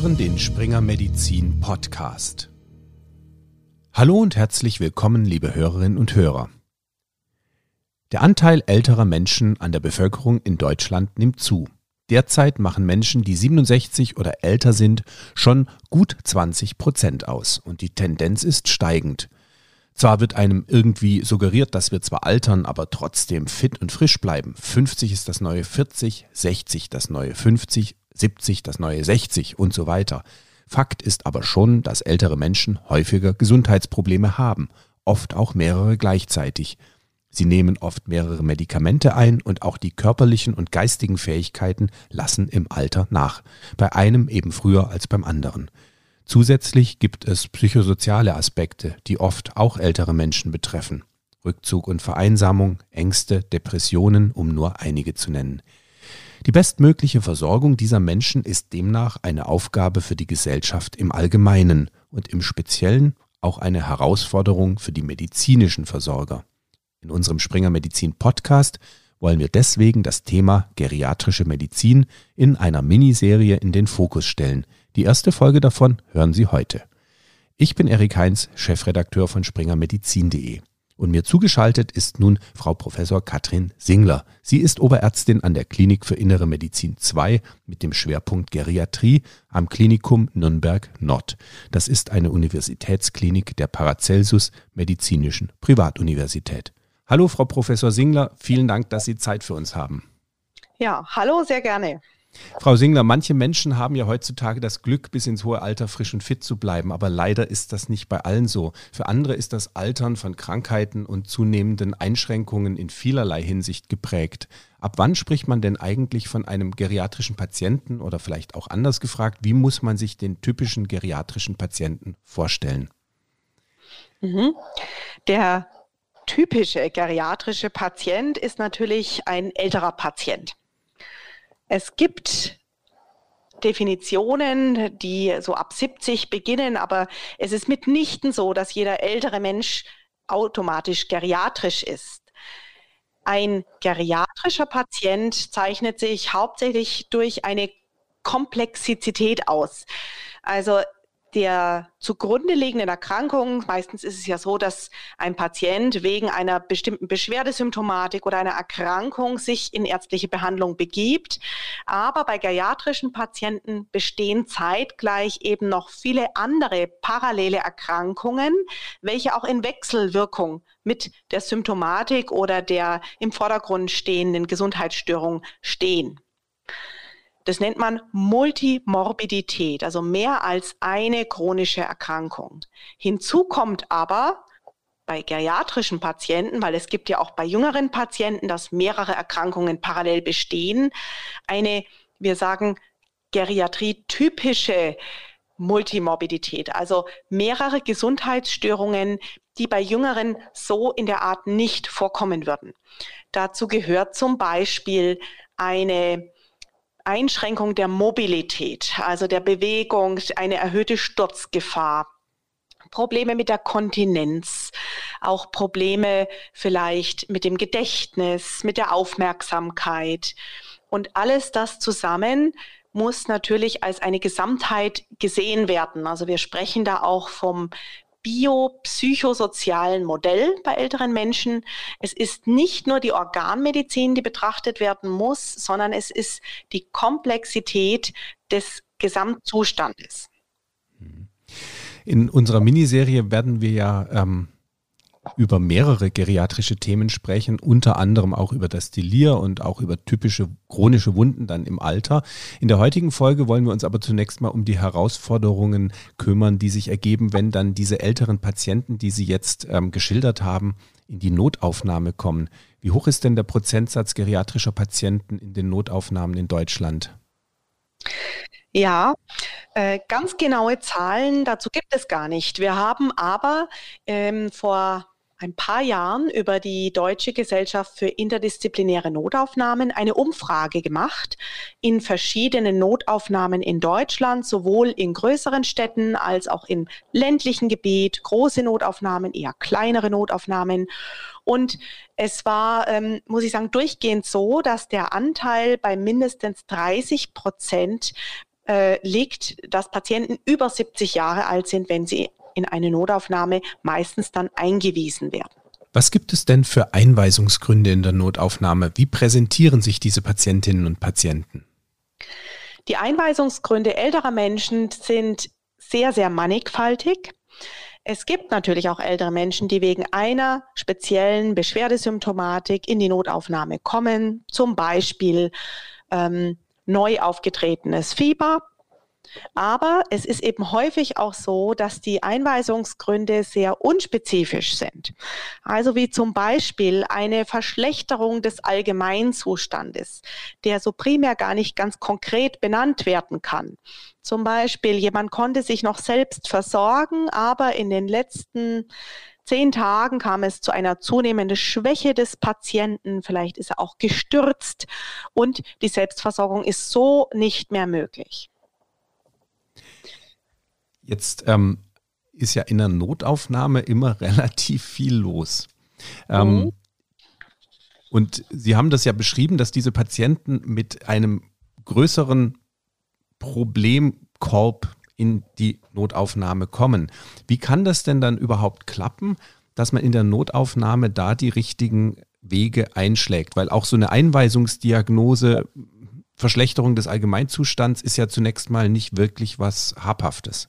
hören den Springer Medizin Podcast. Hallo und herzlich willkommen, liebe Hörerinnen und Hörer. Der Anteil älterer Menschen an der Bevölkerung in Deutschland nimmt zu. Derzeit machen Menschen, die 67 oder älter sind, schon gut 20 Prozent aus und die Tendenz ist steigend. Zwar wird einem irgendwie suggeriert, dass wir zwar altern, aber trotzdem fit und frisch bleiben. 50 ist das neue 40, 60 das neue 50 70 das neue 60 und so weiter. Fakt ist aber schon, dass ältere Menschen häufiger Gesundheitsprobleme haben, oft auch mehrere gleichzeitig. Sie nehmen oft mehrere Medikamente ein und auch die körperlichen und geistigen Fähigkeiten lassen im Alter nach, bei einem eben früher als beim anderen. Zusätzlich gibt es psychosoziale Aspekte, die oft auch ältere Menschen betreffen. Rückzug und Vereinsamung, Ängste, Depressionen, um nur einige zu nennen. Die bestmögliche Versorgung dieser Menschen ist demnach eine Aufgabe für die Gesellschaft im Allgemeinen und im Speziellen auch eine Herausforderung für die medizinischen Versorger. In unserem Springer Medizin Podcast wollen wir deswegen das Thema geriatrische Medizin in einer Miniserie in den Fokus stellen. Die erste Folge davon hören Sie heute. Ich bin Erik Heinz, Chefredakteur von springermedizin.de. Und mir zugeschaltet ist nun Frau Professor Katrin Singler. Sie ist Oberärztin an der Klinik für Innere Medizin 2 mit dem Schwerpunkt Geriatrie am Klinikum Nürnberg Nord. Das ist eine Universitätsklinik der Paracelsus Medizinischen Privatuniversität. Hallo, Frau Professor Singler, vielen Dank, dass Sie Zeit für uns haben. Ja, hallo, sehr gerne. Frau Singler, manche Menschen haben ja heutzutage das Glück, bis ins hohe Alter frisch und fit zu bleiben, aber leider ist das nicht bei allen so. Für andere ist das Altern von Krankheiten und zunehmenden Einschränkungen in vielerlei Hinsicht geprägt. Ab wann spricht man denn eigentlich von einem geriatrischen Patienten oder vielleicht auch anders gefragt, wie muss man sich den typischen geriatrischen Patienten vorstellen? Mhm. Der typische geriatrische Patient ist natürlich ein älterer Patient. Es gibt Definitionen, die so ab 70 beginnen, aber es ist mitnichten so, dass jeder ältere Mensch automatisch geriatrisch ist. Ein geriatrischer Patient zeichnet sich hauptsächlich durch eine Komplexität aus. Also der zugrunde liegenden Erkrankung. Meistens ist es ja so, dass ein Patient wegen einer bestimmten Beschwerdesymptomatik oder einer Erkrankung sich in ärztliche Behandlung begibt. Aber bei geriatrischen Patienten bestehen zeitgleich eben noch viele andere parallele Erkrankungen, welche auch in Wechselwirkung mit der Symptomatik oder der im Vordergrund stehenden Gesundheitsstörung stehen. Das nennt man Multimorbidität, also mehr als eine chronische Erkrankung. Hinzu kommt aber bei geriatrischen Patienten, weil es gibt ja auch bei jüngeren Patienten, dass mehrere Erkrankungen parallel bestehen, eine, wir sagen, Geriatrie-typische Multimorbidität, also mehrere Gesundheitsstörungen, die bei Jüngeren so in der Art nicht vorkommen würden. Dazu gehört zum Beispiel eine Einschränkung der Mobilität, also der Bewegung, eine erhöhte Sturzgefahr. Probleme mit der Kontinenz, auch Probleme vielleicht mit dem Gedächtnis, mit der Aufmerksamkeit. Und alles das zusammen muss natürlich als eine Gesamtheit gesehen werden. Also wir sprechen da auch vom biopsychosozialen Modell bei älteren Menschen. Es ist nicht nur die Organmedizin, die betrachtet werden muss, sondern es ist die Komplexität des Gesamtzustandes. In unserer Miniserie werden wir ja ähm, über mehrere geriatrische Themen sprechen, unter anderem auch über das Delir und auch über typische chronische Wunden dann im Alter. In der heutigen Folge wollen wir uns aber zunächst mal um die Herausforderungen kümmern, die sich ergeben, wenn dann diese älteren Patienten, die Sie jetzt ähm, geschildert haben, in die Notaufnahme kommen. Wie hoch ist denn der Prozentsatz geriatrischer Patienten in den Notaufnahmen in Deutschland? Ja, äh, ganz genaue Zahlen dazu gibt es gar nicht. Wir haben aber ähm, vor ein paar Jahren über die Deutsche Gesellschaft für interdisziplinäre Notaufnahmen eine Umfrage gemacht in verschiedenen Notaufnahmen in Deutschland, sowohl in größeren Städten als auch im ländlichen Gebiet, große Notaufnahmen, eher kleinere Notaufnahmen. Und es war, ähm, muss ich sagen, durchgehend so, dass der Anteil bei mindestens 30 Prozent äh, liegt, dass Patienten über 70 Jahre alt sind, wenn sie in eine Notaufnahme meistens dann eingewiesen werden. Was gibt es denn für Einweisungsgründe in der Notaufnahme? Wie präsentieren sich diese Patientinnen und Patienten? Die Einweisungsgründe älterer Menschen sind sehr, sehr mannigfaltig. Es gibt natürlich auch ältere Menschen, die wegen einer speziellen Beschwerdesymptomatik in die Notaufnahme kommen, zum Beispiel ähm, neu aufgetretenes Fieber aber es ist eben häufig auch so, dass die Einweisungsgründe sehr unspezifisch sind. Also wie zum Beispiel eine Verschlechterung des Allgemeinzustandes, der so primär gar nicht ganz konkret benannt werden kann. Zum Beispiel, jemand konnte sich noch selbst versorgen, aber in den letzten zehn Tagen kam es zu einer zunehmenden Schwäche des Patienten. Vielleicht ist er auch gestürzt und die Selbstversorgung ist so nicht mehr möglich. Jetzt ähm, ist ja in der Notaufnahme immer relativ viel los. Ähm, mhm. Und Sie haben das ja beschrieben, dass diese Patienten mit einem größeren Problemkorb in die Notaufnahme kommen. Wie kann das denn dann überhaupt klappen, dass man in der Notaufnahme da die richtigen Wege einschlägt? Weil auch so eine Einweisungsdiagnose, Verschlechterung des Allgemeinzustands ist ja zunächst mal nicht wirklich was Habhaftes.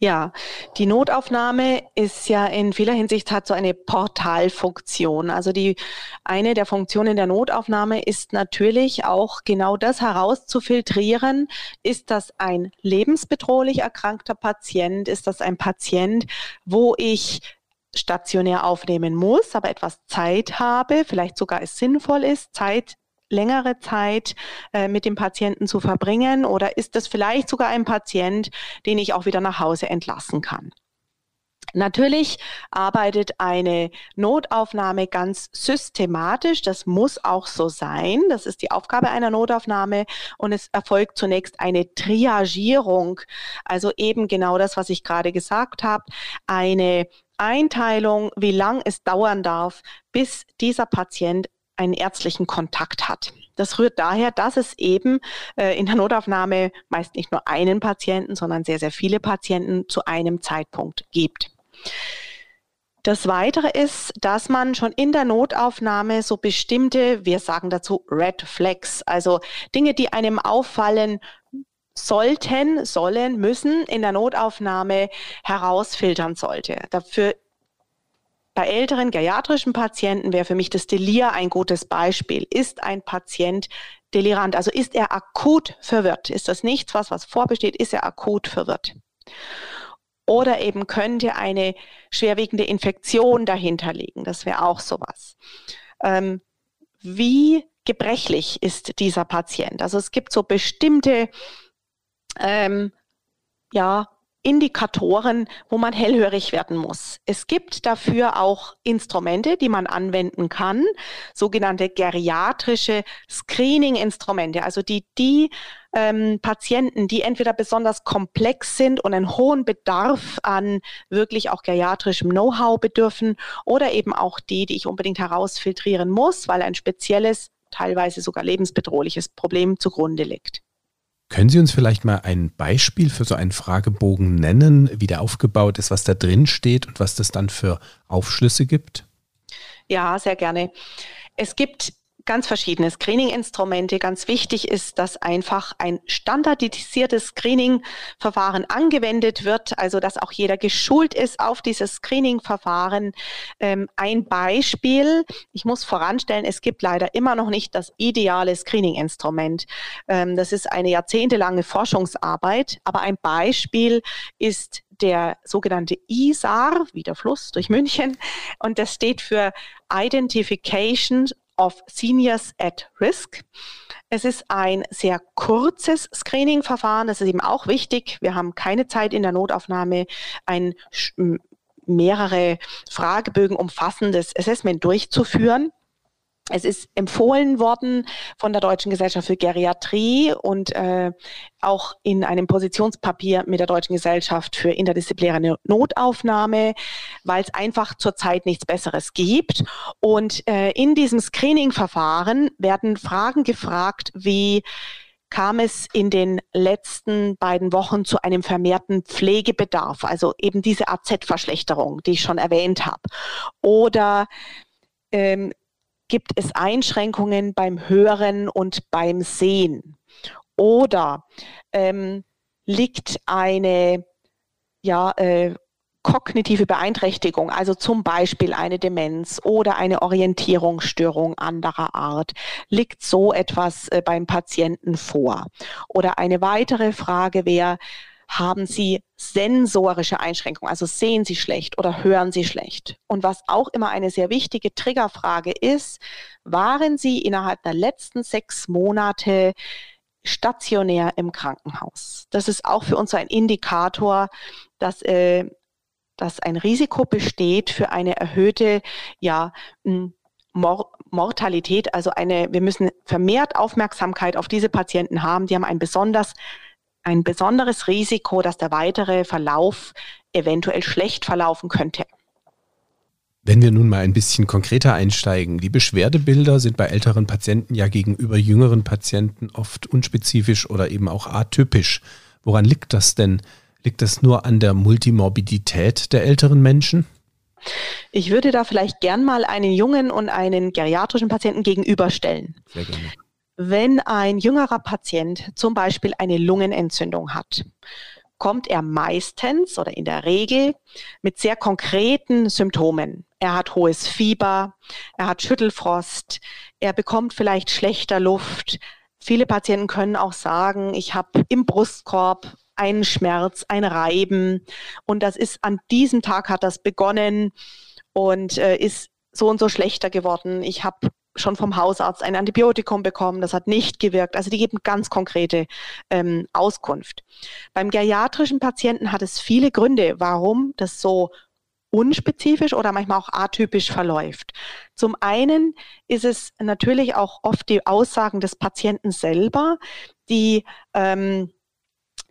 Ja, die Notaufnahme ist ja in vieler Hinsicht hat so eine Portalfunktion. Also die eine der Funktionen der Notaufnahme ist natürlich auch genau das herauszufiltrieren. Ist das ein lebensbedrohlich erkrankter Patient? Ist das ein Patient, wo ich stationär aufnehmen muss, aber etwas Zeit habe, vielleicht sogar es sinnvoll ist, Zeit längere Zeit äh, mit dem Patienten zu verbringen oder ist das vielleicht sogar ein Patient, den ich auch wieder nach Hause entlassen kann? Natürlich arbeitet eine Notaufnahme ganz systematisch. Das muss auch so sein. Das ist die Aufgabe einer Notaufnahme. Und es erfolgt zunächst eine Triagierung. Also eben genau das, was ich gerade gesagt habe. Eine Einteilung, wie lang es dauern darf, bis dieser Patient einen ärztlichen Kontakt hat. Das rührt daher, dass es eben äh, in der Notaufnahme meist nicht nur einen Patienten, sondern sehr, sehr viele Patienten zu einem Zeitpunkt gibt. Das Weitere ist, dass man schon in der Notaufnahme so bestimmte, wir sagen dazu Red Flags, also Dinge, die einem auffallen, sollten, sollen, müssen in der Notaufnahme herausfiltern sollte. Dafür bei älteren geriatrischen Patienten wäre für mich das Delir ein gutes Beispiel. Ist ein Patient delirant? Also ist er akut verwirrt? Ist das nichts, was, was vorbesteht? Ist er akut verwirrt? Oder eben könnte eine schwerwiegende Infektion dahinter liegen. Das wäre auch sowas. Ähm, wie gebrechlich ist dieser Patient? Also es gibt so bestimmte ähm, ja, Indikatoren, wo man hellhörig werden muss. Es gibt dafür auch Instrumente, die man anwenden kann, sogenannte geriatrische Screening-Instrumente, also die die ähm, Patienten, die entweder besonders komplex sind und einen hohen Bedarf an wirklich auch geriatrischem Know-how bedürfen oder eben auch die, die ich unbedingt herausfiltrieren muss, weil ein spezielles, teilweise sogar lebensbedrohliches Problem zugrunde liegt. Können Sie uns vielleicht mal ein Beispiel für so einen Fragebogen nennen, wie der aufgebaut ist, was da drin steht und was das dann für Aufschlüsse gibt? Ja, sehr gerne. Es gibt ganz verschiedene Screening-Instrumente. Ganz wichtig ist, dass einfach ein standardisiertes Screening-Verfahren angewendet wird, also dass auch jeder geschult ist auf dieses Screening-Verfahren. Ähm, ein Beispiel, ich muss voranstellen, es gibt leider immer noch nicht das ideale Screening-Instrument. Ähm, das ist eine jahrzehntelange Forschungsarbeit, aber ein Beispiel ist der sogenannte ISAR, wie der Fluss durch München, und das steht für Identification of Seniors at Risk. Es ist ein sehr kurzes Screening-Verfahren. Das ist eben auch wichtig. Wir haben keine Zeit in der Notaufnahme, ein mehrere Fragebögen umfassendes Assessment durchzuführen. Es ist empfohlen worden von der Deutschen Gesellschaft für Geriatrie und äh, auch in einem Positionspapier mit der Deutschen Gesellschaft für interdisziplinäre Notaufnahme, weil es einfach zurzeit nichts Besseres gibt. Und äh, in diesem Screening-Verfahren werden Fragen gefragt wie, kam es in den letzten beiden Wochen zu einem vermehrten Pflegebedarf, also eben diese AZ-Verschlechterung, die ich schon erwähnt habe. Oder ähm, gibt es Einschränkungen beim Hören und beim Sehen? Oder ähm, liegt eine ja, äh, kognitive Beeinträchtigung, also zum Beispiel eine Demenz oder eine Orientierungsstörung anderer Art, liegt so etwas äh, beim Patienten vor? Oder eine weitere Frage wäre, haben Sie sensorische Einschränkungen, also sehen Sie schlecht oder hören Sie schlecht? Und was auch immer eine sehr wichtige Triggerfrage ist, waren Sie innerhalb der letzten sechs Monate stationär im Krankenhaus? Das ist auch für uns ein Indikator, dass äh, dass ein Risiko besteht für eine erhöhte ja, Mor Mortalität. Also eine, wir müssen vermehrt Aufmerksamkeit auf diese Patienten haben. Die haben ein besonders ein besonderes Risiko, dass der weitere Verlauf eventuell schlecht verlaufen könnte. Wenn wir nun mal ein bisschen konkreter einsteigen, die Beschwerdebilder sind bei älteren Patienten ja gegenüber jüngeren Patienten oft unspezifisch oder eben auch atypisch. Woran liegt das denn? Liegt das nur an der Multimorbidität der älteren Menschen? Ich würde da vielleicht gern mal einen jungen und einen geriatrischen Patienten gegenüberstellen. Sehr gerne wenn ein jüngerer Patient zum Beispiel eine Lungenentzündung hat, kommt er meistens oder in der Regel mit sehr konkreten Symptomen. Er hat hohes Fieber, er hat Schüttelfrost, er bekommt vielleicht schlechter Luft. Viele Patienten können auch sagen, ich habe im Brustkorb einen Schmerz, ein Reiben und das ist an diesem Tag hat das begonnen und äh, ist so und so schlechter geworden. Ich habe schon vom Hausarzt ein Antibiotikum bekommen, das hat nicht gewirkt. Also die geben ganz konkrete ähm, Auskunft. Beim geriatrischen Patienten hat es viele Gründe, warum das so unspezifisch oder manchmal auch atypisch verläuft. Zum einen ist es natürlich auch oft die Aussagen des Patienten selber, die ähm,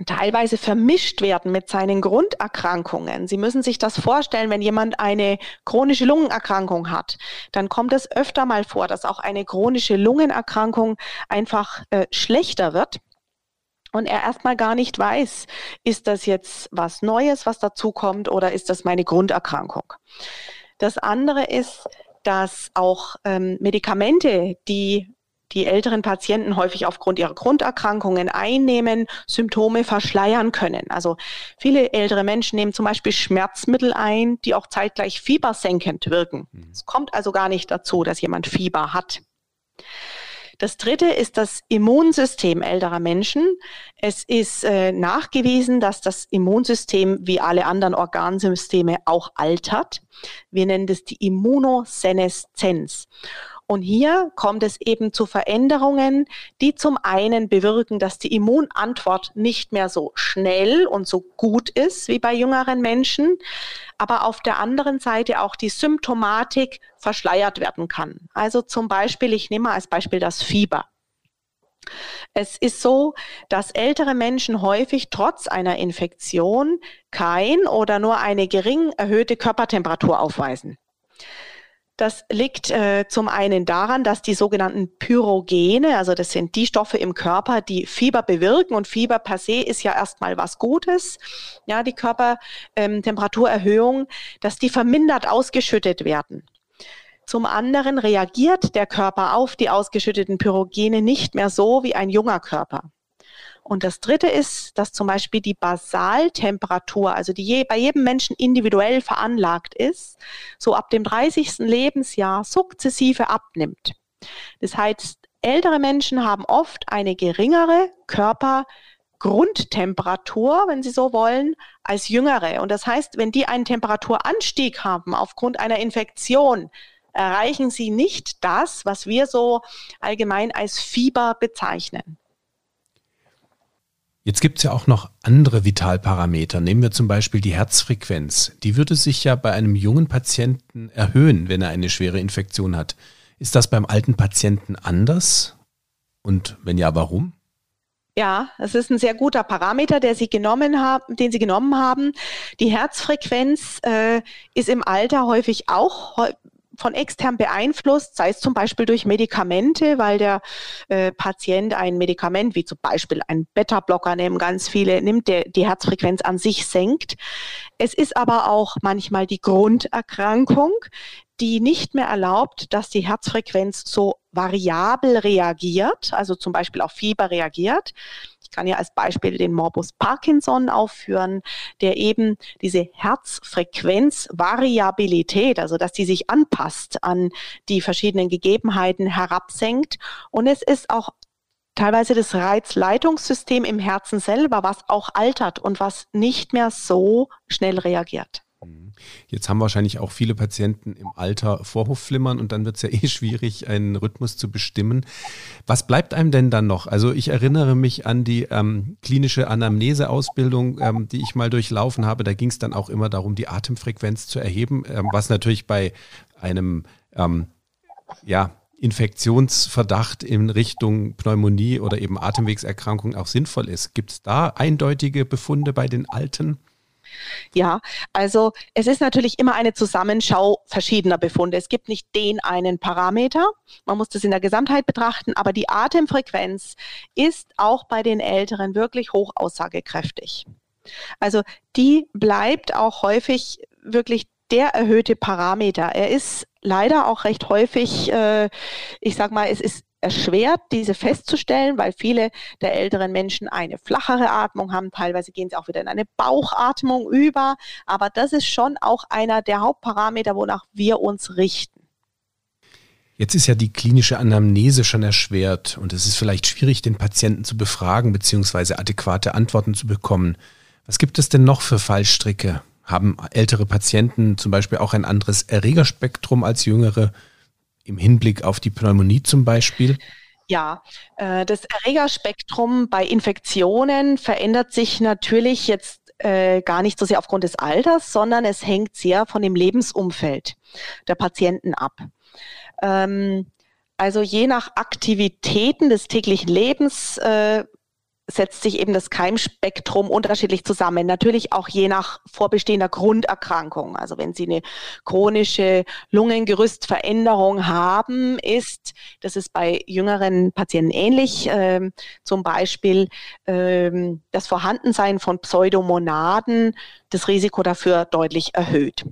teilweise vermischt werden mit seinen Grunderkrankungen. Sie müssen sich das vorstellen, wenn jemand eine chronische Lungenerkrankung hat, dann kommt es öfter mal vor, dass auch eine chronische Lungenerkrankung einfach äh, schlechter wird und er erstmal gar nicht weiß, ist das jetzt was Neues, was dazukommt oder ist das meine Grunderkrankung. Das andere ist, dass auch ähm, Medikamente, die die älteren Patienten häufig aufgrund ihrer Grunderkrankungen einnehmen, Symptome verschleiern können. Also viele ältere Menschen nehmen zum Beispiel Schmerzmittel ein, die auch zeitgleich fiebersenkend wirken. Mhm. Es kommt also gar nicht dazu, dass jemand Fieber hat. Das dritte ist das Immunsystem älterer Menschen. Es ist äh, nachgewiesen, dass das Immunsystem wie alle anderen Organsysteme auch altert. Wir nennen das die Immunoseneszenz. Und hier kommt es eben zu Veränderungen, die zum einen bewirken, dass die Immunantwort nicht mehr so schnell und so gut ist wie bei jüngeren Menschen, aber auf der anderen Seite auch die Symptomatik verschleiert werden kann. Also zum Beispiel, ich nehme als Beispiel das Fieber. Es ist so, dass ältere Menschen häufig trotz einer Infektion kein oder nur eine gering erhöhte Körpertemperatur aufweisen. Das liegt äh, zum einen daran, dass die sogenannten Pyrogene, also das sind die Stoffe im Körper, die Fieber bewirken und Fieber per se ist ja erstmal was Gutes, ja, die Körpertemperaturerhöhung, ähm, dass die vermindert ausgeschüttet werden. Zum anderen reagiert der Körper auf die ausgeschütteten Pyrogene nicht mehr so wie ein junger Körper. Und das dritte ist, dass zum Beispiel die Basaltemperatur, also die je, bei jedem Menschen individuell veranlagt ist, so ab dem 30. Lebensjahr sukzessive abnimmt. Das heißt, ältere Menschen haben oft eine geringere Körpergrundtemperatur, wenn Sie so wollen, als jüngere. Und das heißt, wenn die einen Temperaturanstieg haben aufgrund einer Infektion, erreichen sie nicht das, was wir so allgemein als Fieber bezeichnen. Jetzt gibt es ja auch noch andere Vitalparameter. Nehmen wir zum Beispiel die Herzfrequenz. Die würde sich ja bei einem jungen Patienten erhöhen, wenn er eine schwere Infektion hat. Ist das beim alten Patienten anders? Und wenn ja, warum? Ja, es ist ein sehr guter Parameter, der Sie genommen haben, den Sie genommen haben. Die Herzfrequenz äh, ist im Alter häufig auch von extern beeinflusst, sei es zum Beispiel durch Medikamente, weil der äh, Patient ein Medikament, wie zum Beispiel ein Beta-Blocker nehmen ganz viele, nimmt, der die Herzfrequenz an sich senkt. Es ist aber auch manchmal die Grunderkrankung, die nicht mehr erlaubt, dass die Herzfrequenz so variabel reagiert, also zum Beispiel auf Fieber reagiert. Ich kann ja als Beispiel den Morbus Parkinson aufführen, der eben diese Herzfrequenzvariabilität, also dass die sich anpasst an die verschiedenen Gegebenheiten, herabsenkt. Und es ist auch teilweise das Reizleitungssystem im Herzen selber, was auch altert und was nicht mehr so schnell reagiert. Jetzt haben wahrscheinlich auch viele Patienten im Alter Vorhofflimmern und dann wird es ja eh schwierig, einen Rhythmus zu bestimmen. Was bleibt einem denn dann noch? Also ich erinnere mich an die ähm, klinische Anamneseausbildung, ähm, die ich mal durchlaufen habe. Da ging es dann auch immer darum, die Atemfrequenz zu erheben, ähm, was natürlich bei einem ähm, ja, Infektionsverdacht in Richtung Pneumonie oder eben Atemwegserkrankung auch sinnvoll ist. Gibt es da eindeutige Befunde bei den Alten? Ja, also es ist natürlich immer eine Zusammenschau verschiedener Befunde. Es gibt nicht den einen Parameter. Man muss das in der Gesamtheit betrachten, aber die Atemfrequenz ist auch bei den Älteren wirklich hoch aussagekräftig. Also die bleibt auch häufig wirklich der erhöhte Parameter. Er ist leider auch recht häufig, äh, ich sag mal, es ist erschwert, diese festzustellen, weil viele der älteren Menschen eine flachere Atmung haben. Teilweise gehen sie auch wieder in eine Bauchatmung über. Aber das ist schon auch einer der Hauptparameter, wonach wir uns richten. Jetzt ist ja die klinische Anamnese schon erschwert und es ist vielleicht schwierig, den Patienten zu befragen bzw. adäquate Antworten zu bekommen. Was gibt es denn noch für Fallstricke? Haben ältere Patienten zum Beispiel auch ein anderes Erregerspektrum als jüngere? Im Hinblick auf die Pneumonie zum Beispiel? Ja, äh, das Erregerspektrum bei Infektionen verändert sich natürlich jetzt äh, gar nicht so sehr aufgrund des Alters, sondern es hängt sehr von dem Lebensumfeld der Patienten ab. Ähm, also je nach Aktivitäten des täglichen Lebens äh, setzt sich eben das Keimspektrum unterschiedlich zusammen. Natürlich auch je nach vorbestehender Grunderkrankung. Also wenn Sie eine chronische Lungengerüstveränderung haben, ist, das ist bei jüngeren Patienten ähnlich, äh, zum Beispiel äh, das Vorhandensein von Pseudomonaden das Risiko dafür deutlich erhöht.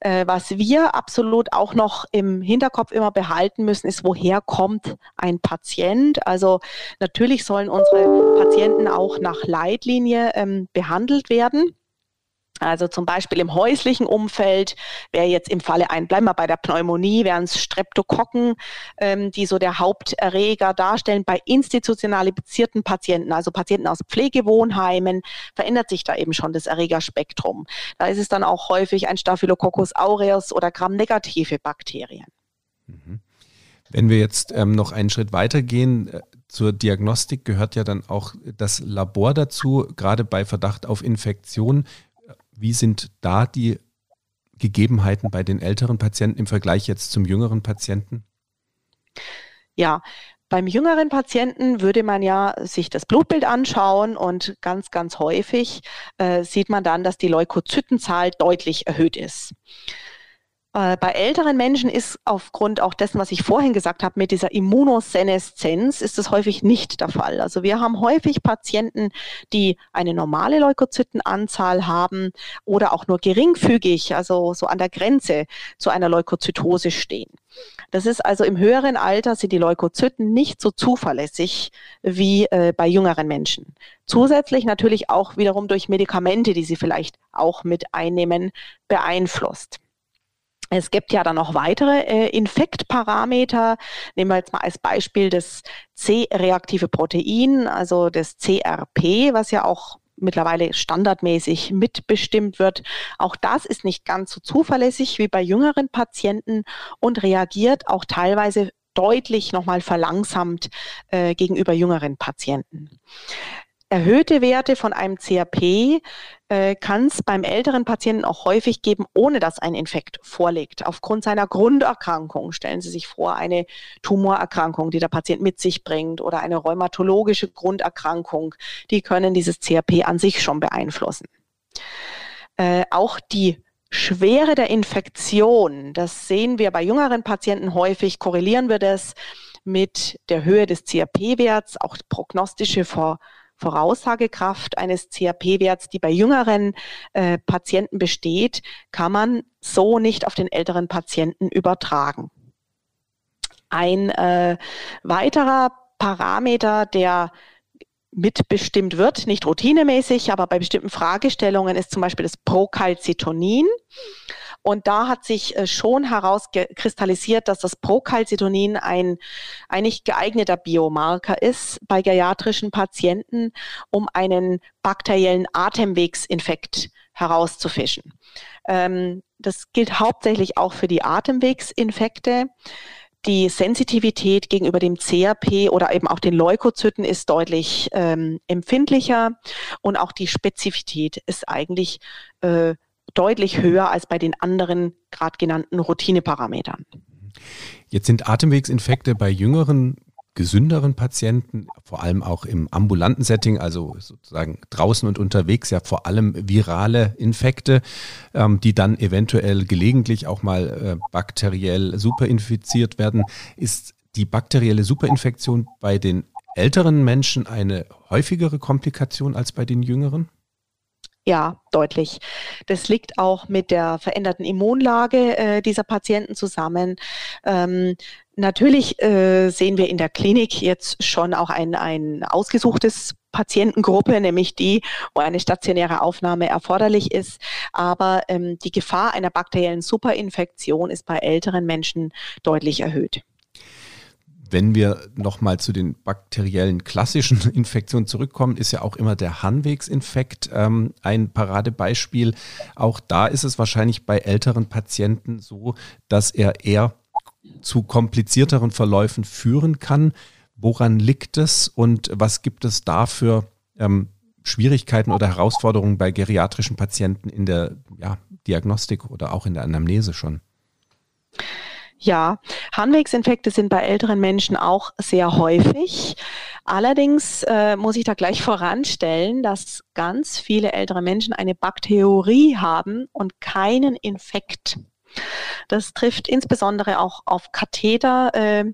Äh, was wir absolut auch noch im Hinterkopf immer behalten müssen, ist, woher kommt ein Patient? Also natürlich sollen unsere Patienten auch nach Leitlinie ähm, behandelt werden. Also zum Beispiel im häuslichen Umfeld wäre jetzt im Falle ein, bleiben wir bei der Pneumonie, wären es Streptokokken, ähm, die so der Haupterreger darstellen. Bei institutionalisierten Patienten, also Patienten aus Pflegewohnheimen, verändert sich da eben schon das Erregerspektrum. Da ist es dann auch häufig ein Staphylococcus aureus oder gramnegative Bakterien. Mhm. Wenn wir jetzt ähm, noch einen Schritt weitergehen, äh, zur Diagnostik gehört ja dann auch das Labor dazu, gerade bei Verdacht auf Infektion. Wie sind da die Gegebenheiten bei den älteren Patienten im Vergleich jetzt zum jüngeren Patienten? Ja, beim jüngeren Patienten würde man ja sich das Blutbild anschauen und ganz, ganz häufig äh, sieht man dann, dass die Leukozytenzahl deutlich erhöht ist. Äh, bei älteren Menschen ist aufgrund auch dessen, was ich vorhin gesagt habe, mit dieser Immunoseneszenz, ist das häufig nicht der Fall. Also wir haben häufig Patienten, die eine normale Leukozytenanzahl haben oder auch nur geringfügig, also so an der Grenze zu einer Leukozytose stehen. Das ist also im höheren Alter sind die Leukozyten nicht so zuverlässig wie äh, bei jüngeren Menschen. Zusätzlich natürlich auch wiederum durch Medikamente, die sie vielleicht auch mit einnehmen, beeinflusst. Es gibt ja dann noch weitere äh, Infektparameter. Nehmen wir jetzt mal als Beispiel das C-reaktive Protein, also das CRP, was ja auch mittlerweile standardmäßig mitbestimmt wird. Auch das ist nicht ganz so zuverlässig wie bei jüngeren Patienten und reagiert auch teilweise deutlich nochmal verlangsamt äh, gegenüber jüngeren Patienten erhöhte Werte von einem CRP äh, kann es beim älteren Patienten auch häufig geben, ohne dass ein Infekt vorliegt. Aufgrund seiner Grunderkrankung stellen Sie sich vor, eine Tumorerkrankung, die der Patient mit sich bringt oder eine rheumatologische Grunderkrankung, die können dieses CRP an sich schon beeinflussen. Äh, auch die Schwere der Infektion, das sehen wir bei jüngeren Patienten häufig, korrelieren wir das mit der Höhe des CRP-Werts, auch prognostische Vor Voraussagekraft eines CRP-Werts, die bei jüngeren äh, Patienten besteht, kann man so nicht auf den älteren Patienten übertragen. Ein äh, weiterer Parameter, der mitbestimmt wird, nicht routinemäßig, aber bei bestimmten Fragestellungen ist zum Beispiel das Procalcitonin. Und da hat sich äh, schon herauskristallisiert, dass das Procalcitonin ein eigentlich geeigneter Biomarker ist bei geriatrischen Patienten, um einen bakteriellen Atemwegsinfekt herauszufischen. Ähm, das gilt hauptsächlich auch für die Atemwegsinfekte. Die Sensitivität gegenüber dem CRP oder eben auch den Leukozyten ist deutlich ähm, empfindlicher und auch die Spezifität ist eigentlich äh, deutlich höher als bei den anderen gerade genannten Routineparametern. Jetzt sind Atemwegsinfekte bei jüngeren gesünderen Patienten, vor allem auch im ambulanten Setting, also sozusagen draußen und unterwegs, ja vor allem virale Infekte, ähm, die dann eventuell gelegentlich auch mal äh, bakteriell superinfiziert werden. Ist die bakterielle Superinfektion bei den älteren Menschen eine häufigere Komplikation als bei den jüngeren? Ja, deutlich. Das liegt auch mit der veränderten Immunlage äh, dieser Patienten zusammen. Ähm, natürlich äh, sehen wir in der Klinik jetzt schon auch ein, ein ausgesuchtes Patientengruppe, nämlich die, wo eine stationäre Aufnahme erforderlich ist. Aber ähm, die Gefahr einer bakteriellen Superinfektion ist bei älteren Menschen deutlich erhöht. Wenn wir nochmal zu den bakteriellen klassischen Infektionen zurückkommen, ist ja auch immer der Harnwegsinfekt ähm, ein Paradebeispiel. Auch da ist es wahrscheinlich bei älteren Patienten so, dass er eher zu komplizierteren Verläufen führen kann. Woran liegt es und was gibt es da für ähm, Schwierigkeiten oder Herausforderungen bei geriatrischen Patienten in der ja, Diagnostik oder auch in der Anamnese schon? Ja, Harnwegsinfekte sind bei älteren Menschen auch sehr häufig. Allerdings äh, muss ich da gleich voranstellen, dass ganz viele ältere Menschen eine Bakterie haben und keinen Infekt. Das trifft insbesondere auch auf Katheter. Äh,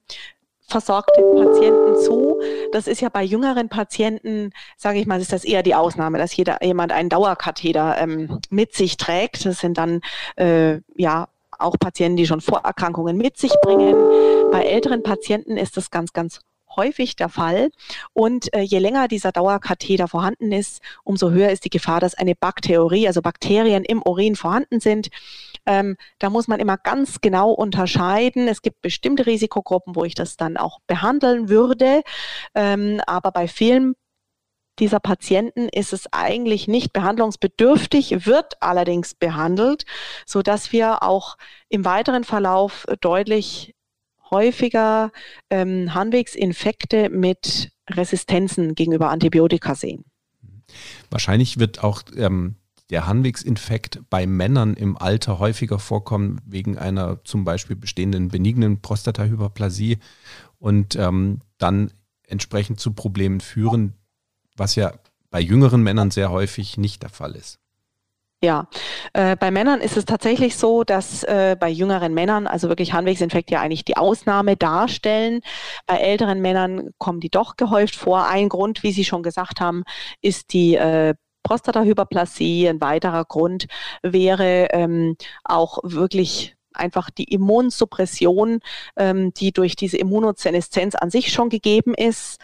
versorgte Patienten zu. Das ist ja bei jüngeren Patienten, sage ich mal, ist das eher die Ausnahme, dass jeder jemand einen Dauerkatheter ähm, mit sich trägt. Das sind dann äh, ja auch Patienten, die schon Vorerkrankungen mit sich bringen. Bei älteren Patienten ist das ganz, ganz häufig der Fall. Und äh, je länger dieser Dauerkatheter vorhanden ist, umso höher ist die Gefahr, dass eine Bakterie, also Bakterien im Urin vorhanden sind. Ähm, da muss man immer ganz genau unterscheiden. Es gibt bestimmte Risikogruppen, wo ich das dann auch behandeln würde. Ähm, aber bei vielen dieser Patienten ist es eigentlich nicht behandlungsbedürftig, wird allerdings behandelt, so dass wir auch im weiteren Verlauf deutlich häufiger ähm, Harnwegsinfekte mit Resistenzen gegenüber Antibiotika sehen. Wahrscheinlich wird auch ähm, der Harnwegsinfekt bei Männern im Alter häufiger vorkommen, wegen einer zum Beispiel bestehenden benignen Prostatahyperplasie und ähm, dann entsprechend zu Problemen führen, was ja bei jüngeren Männern sehr häufig nicht der Fall ist. Ja, äh, bei Männern ist es tatsächlich so, dass äh, bei jüngeren Männern, also wirklich Harnwegsinfekte ja eigentlich die Ausnahme darstellen. Bei älteren Männern kommen die doch gehäuft vor. Ein Grund, wie Sie schon gesagt haben, ist die äh, Prostatahyperplasie. Ein weiterer Grund wäre ähm, auch wirklich einfach die Immunsuppression, ähm, die durch diese Immunozeneszenz an sich schon gegeben ist.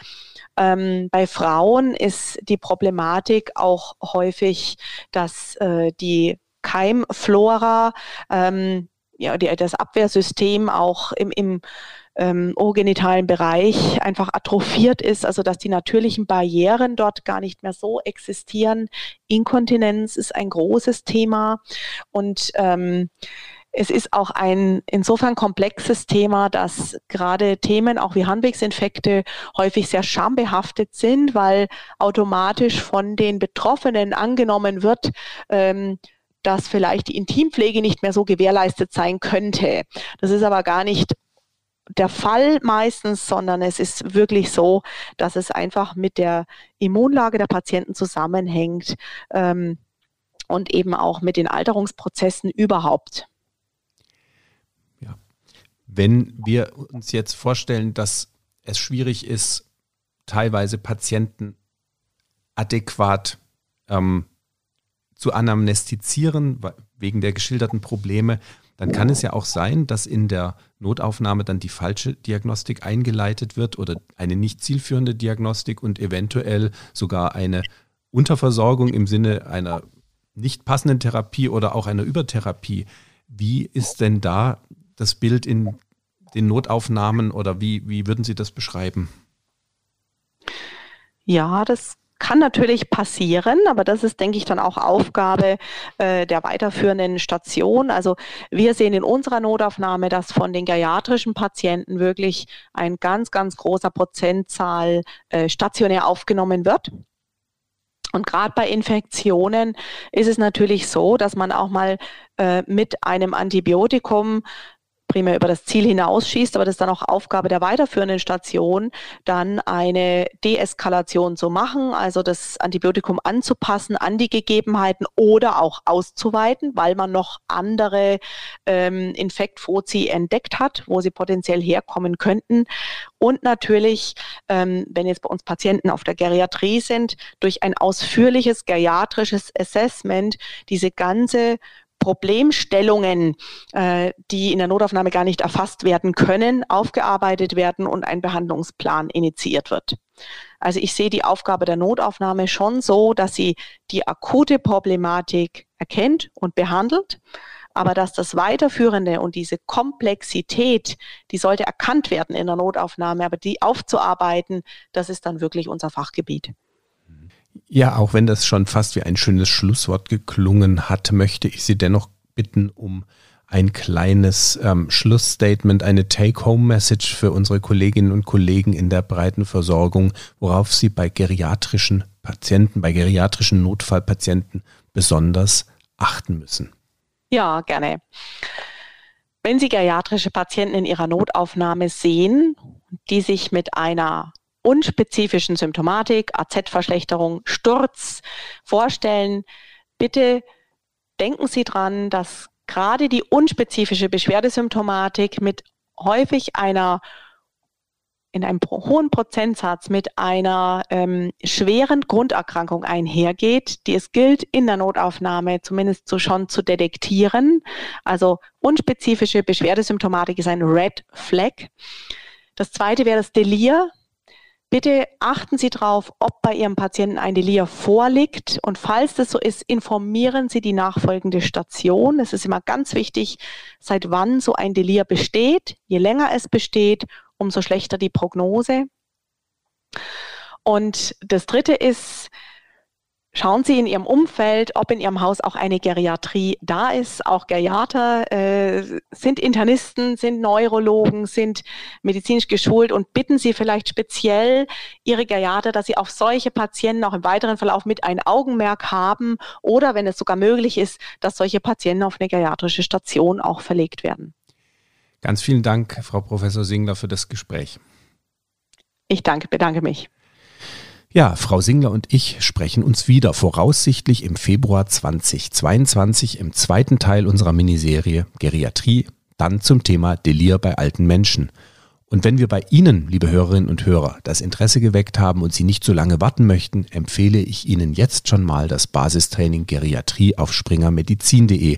Ähm, bei Frauen ist die Problematik auch häufig, dass äh, die Keimflora, ähm, ja, die, das Abwehrsystem auch im, im ähm, urgenitalen Bereich einfach atrophiert ist, also dass die natürlichen Barrieren dort gar nicht mehr so existieren. Inkontinenz ist ein großes Thema und ähm, es ist auch ein insofern komplexes Thema, dass gerade Themen auch wie Harnwegsinfekte häufig sehr schambehaftet sind, weil automatisch von den Betroffenen angenommen wird, ähm, dass vielleicht die Intimpflege nicht mehr so gewährleistet sein könnte. Das ist aber gar nicht der Fall meistens, sondern es ist wirklich so, dass es einfach mit der Immunlage der Patienten zusammenhängt. Ähm, und eben auch mit den Alterungsprozessen überhaupt. Wenn wir uns jetzt vorstellen, dass es schwierig ist, teilweise Patienten adäquat ähm, zu anamnestizieren, wegen der geschilderten Probleme, dann kann es ja auch sein, dass in der Notaufnahme dann die falsche Diagnostik eingeleitet wird oder eine nicht zielführende Diagnostik und eventuell sogar eine Unterversorgung im Sinne einer nicht passenden Therapie oder auch einer Übertherapie. Wie ist denn da das Bild in den Notaufnahmen oder wie, wie würden Sie das beschreiben? Ja, das kann natürlich passieren, aber das ist, denke ich, dann auch Aufgabe äh, der weiterführenden Station. Also wir sehen in unserer Notaufnahme, dass von den geriatrischen Patienten wirklich ein ganz, ganz großer Prozentzahl äh, stationär aufgenommen wird. Und gerade bei Infektionen ist es natürlich so, dass man auch mal äh, mit einem Antibiotikum primär über das Ziel hinausschießt, aber das ist dann auch Aufgabe der weiterführenden Station, dann eine Deeskalation zu machen, also das Antibiotikum anzupassen an die Gegebenheiten oder auch auszuweiten, weil man noch andere ähm, Infektfozi entdeckt hat, wo sie potenziell herkommen könnten. Und natürlich, ähm, wenn jetzt bei uns Patienten auf der Geriatrie sind, durch ein ausführliches geriatrisches Assessment diese ganze Problemstellungen, äh, die in der Notaufnahme gar nicht erfasst werden können, aufgearbeitet werden und ein Behandlungsplan initiiert wird. Also ich sehe die Aufgabe der Notaufnahme schon so, dass sie die akute Problematik erkennt und behandelt, aber dass das Weiterführende und diese Komplexität, die sollte erkannt werden in der Notaufnahme, aber die aufzuarbeiten, das ist dann wirklich unser Fachgebiet. Ja, auch wenn das schon fast wie ein schönes Schlusswort geklungen hat, möchte ich Sie dennoch bitten um ein kleines ähm, Schlussstatement, eine Take-Home-Message für unsere Kolleginnen und Kollegen in der breiten Versorgung, worauf Sie bei geriatrischen Patienten, bei geriatrischen Notfallpatienten besonders achten müssen. Ja, gerne. Wenn Sie geriatrische Patienten in ihrer Notaufnahme sehen, die sich mit einer unspezifischen Symptomatik, AZ-Verschlechterung, Sturz vorstellen, bitte denken Sie dran, dass gerade die unspezifische Beschwerdesymptomatik mit häufig einer in einem hohen Prozentsatz mit einer ähm, schweren Grunderkrankung einhergeht, die es gilt in der Notaufnahme zumindest so schon zu detektieren. Also unspezifische Beschwerdesymptomatik ist ein Red Flag. Das zweite wäre das Delir. Bitte achten Sie darauf, ob bei Ihrem Patienten ein Delir vorliegt. Und falls das so ist, informieren Sie die nachfolgende Station. Es ist immer ganz wichtig, seit wann so ein Delir besteht. Je länger es besteht, umso schlechter die Prognose. Und das Dritte ist, Schauen Sie in Ihrem Umfeld, ob in Ihrem Haus auch eine Geriatrie da ist. Auch Geriater äh, sind Internisten, sind Neurologen, sind medizinisch geschult und bitten Sie vielleicht speziell Ihre Geriater, dass Sie auf solche Patienten auch im weiteren Verlauf mit ein Augenmerk haben oder, wenn es sogar möglich ist, dass solche Patienten auf eine geriatrische Station auch verlegt werden. Ganz vielen Dank, Frau Professor Singler, für das Gespräch. Ich danke, bedanke mich. Ja, Frau Singler und ich sprechen uns wieder voraussichtlich im Februar 2022 im zweiten Teil unserer Miniserie Geriatrie, dann zum Thema Delir bei alten Menschen. Und wenn wir bei Ihnen, liebe Hörerinnen und Hörer, das Interesse geweckt haben und Sie nicht so lange warten möchten, empfehle ich Ihnen jetzt schon mal das Basistraining Geriatrie auf springermedizin.de,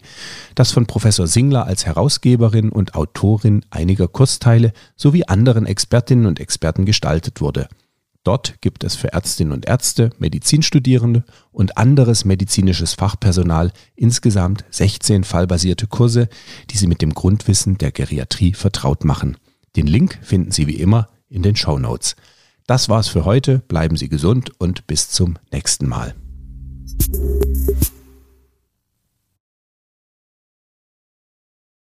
das von Professor Singler als Herausgeberin und Autorin einiger Kursteile sowie anderen Expertinnen und Experten gestaltet wurde. Dort gibt es für Ärztinnen und Ärzte, Medizinstudierende und anderes medizinisches Fachpersonal insgesamt 16 fallbasierte Kurse, die Sie mit dem Grundwissen der Geriatrie vertraut machen. Den Link finden Sie wie immer in den Show Notes. Das war's für heute. Bleiben Sie gesund und bis zum nächsten Mal.